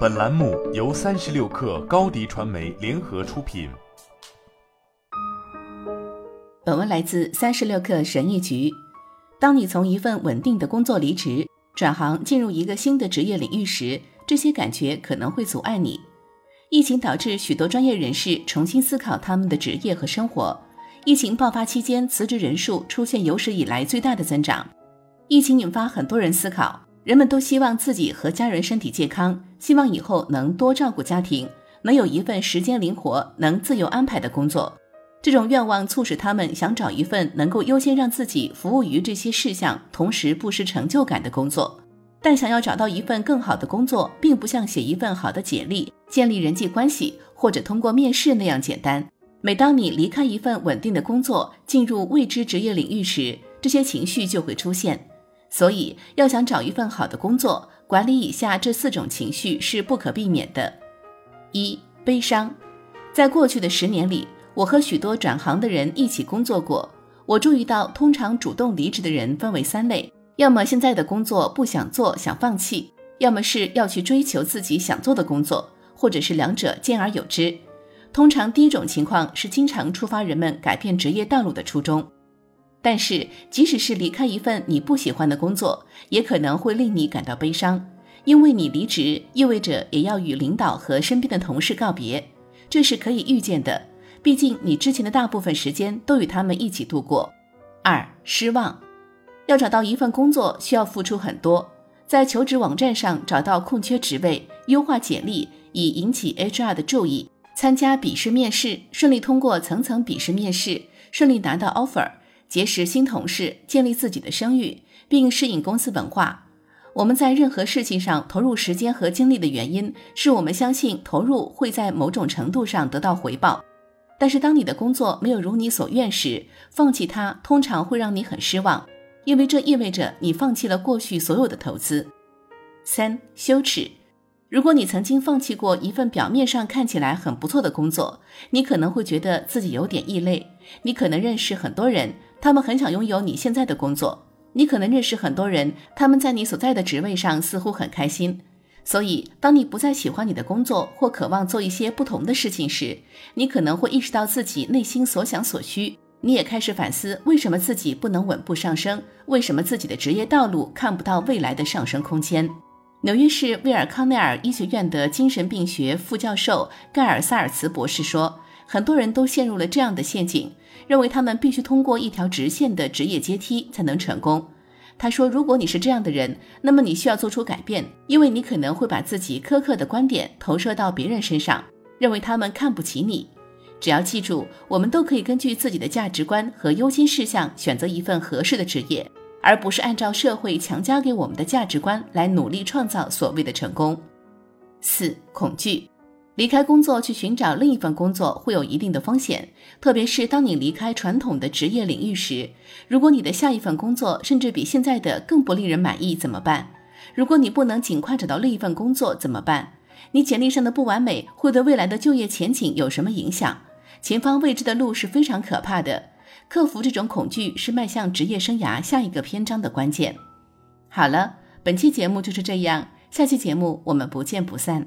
本栏目由三十六氪高低传媒联合出品。本文来自三十六氪神译局。当你从一份稳定的工作离职，转行进入一个新的职业领域时，这些感觉可能会阻碍你。疫情导致许多专业人士重新思考他们的职业和生活。疫情爆发期间，辞职人数出现有史以来最大的增长。疫情引发很多人思考，人们都希望自己和家人身体健康，希望以后能多照顾家庭，能有一份时间灵活、能自由安排的工作。这种愿望促使他们想找一份能够优先让自己服务于这些事项，同时不失成就感的工作。但想要找到一份更好的工作，并不像写一份好的简历、建立人际关系或者通过面试那样简单。每当你离开一份稳定的工作，进入未知职业领域时，这些情绪就会出现。所以，要想找一份好的工作，管理以下这四种情绪是不可避免的：一、悲伤。在过去的十年里，我和许多转行的人一起工作过。我注意到，通常主动离职的人分为三类：要么现在的工作不想做，想放弃；要么是要去追求自己想做的工作，或者是两者兼而有之。通常，第一种情况是经常触发人们改变职业道路的初衷。但是，即使是离开一份你不喜欢的工作，也可能会令你感到悲伤，因为你离职意味着也要与领导和身边的同事告别，这是可以预见的。毕竟，你之前的大部分时间都与他们一起度过。二、失望。要找到一份工作需要付出很多，在求职网站上找到空缺职位，优化简历以引起 HR 的注意。参加笔试面试，顺利通过层层笔试面试，顺利拿到 offer，结识新同事，建立自己的声誉，并适应公司文化。我们在任何事情上投入时间和精力的原因，是我们相信投入会在某种程度上得到回报。但是，当你的工作没有如你所愿时，放弃它通常会让你很失望，因为这意味着你放弃了过去所有的投资。三、羞耻。如果你曾经放弃过一份表面上看起来很不错的工作，你可能会觉得自己有点异类。你可能认识很多人，他们很想拥有你现在的工作。你可能认识很多人，他们在你所在的职位上似乎很开心。所以，当你不再喜欢你的工作或渴望做一些不同的事情时，你可能会意识到自己内心所想所需。你也开始反思，为什么自己不能稳步上升？为什么自己的职业道路看不到未来的上升空间？纽约市威尔康奈尔医学院的精神病学副教授盖尔萨尔茨博士说：“很多人都陷入了这样的陷阱，认为他们必须通过一条直线的职业阶梯才能成功。”他说：“如果你是这样的人，那么你需要做出改变，因为你可能会把自己苛刻的观点投射到别人身上，认为他们看不起你。只要记住，我们都可以根据自己的价值观和优先事项选择一份合适的职业。”而不是按照社会强加给我们的价值观来努力创造所谓的成功。四、恐惧，离开工作去寻找另一份工作会有一定的风险，特别是当你离开传统的职业领域时。如果你的下一份工作甚至比现在的更不令人满意，怎么办？如果你不能尽快找到另一份工作，怎么办？你简历上的不完美会对未来的就业前景有什么影响？前方未知的路是非常可怕的。克服这种恐惧是迈向职业生涯下一个篇章的关键。好了，本期节目就是这样，下期节目我们不见不散。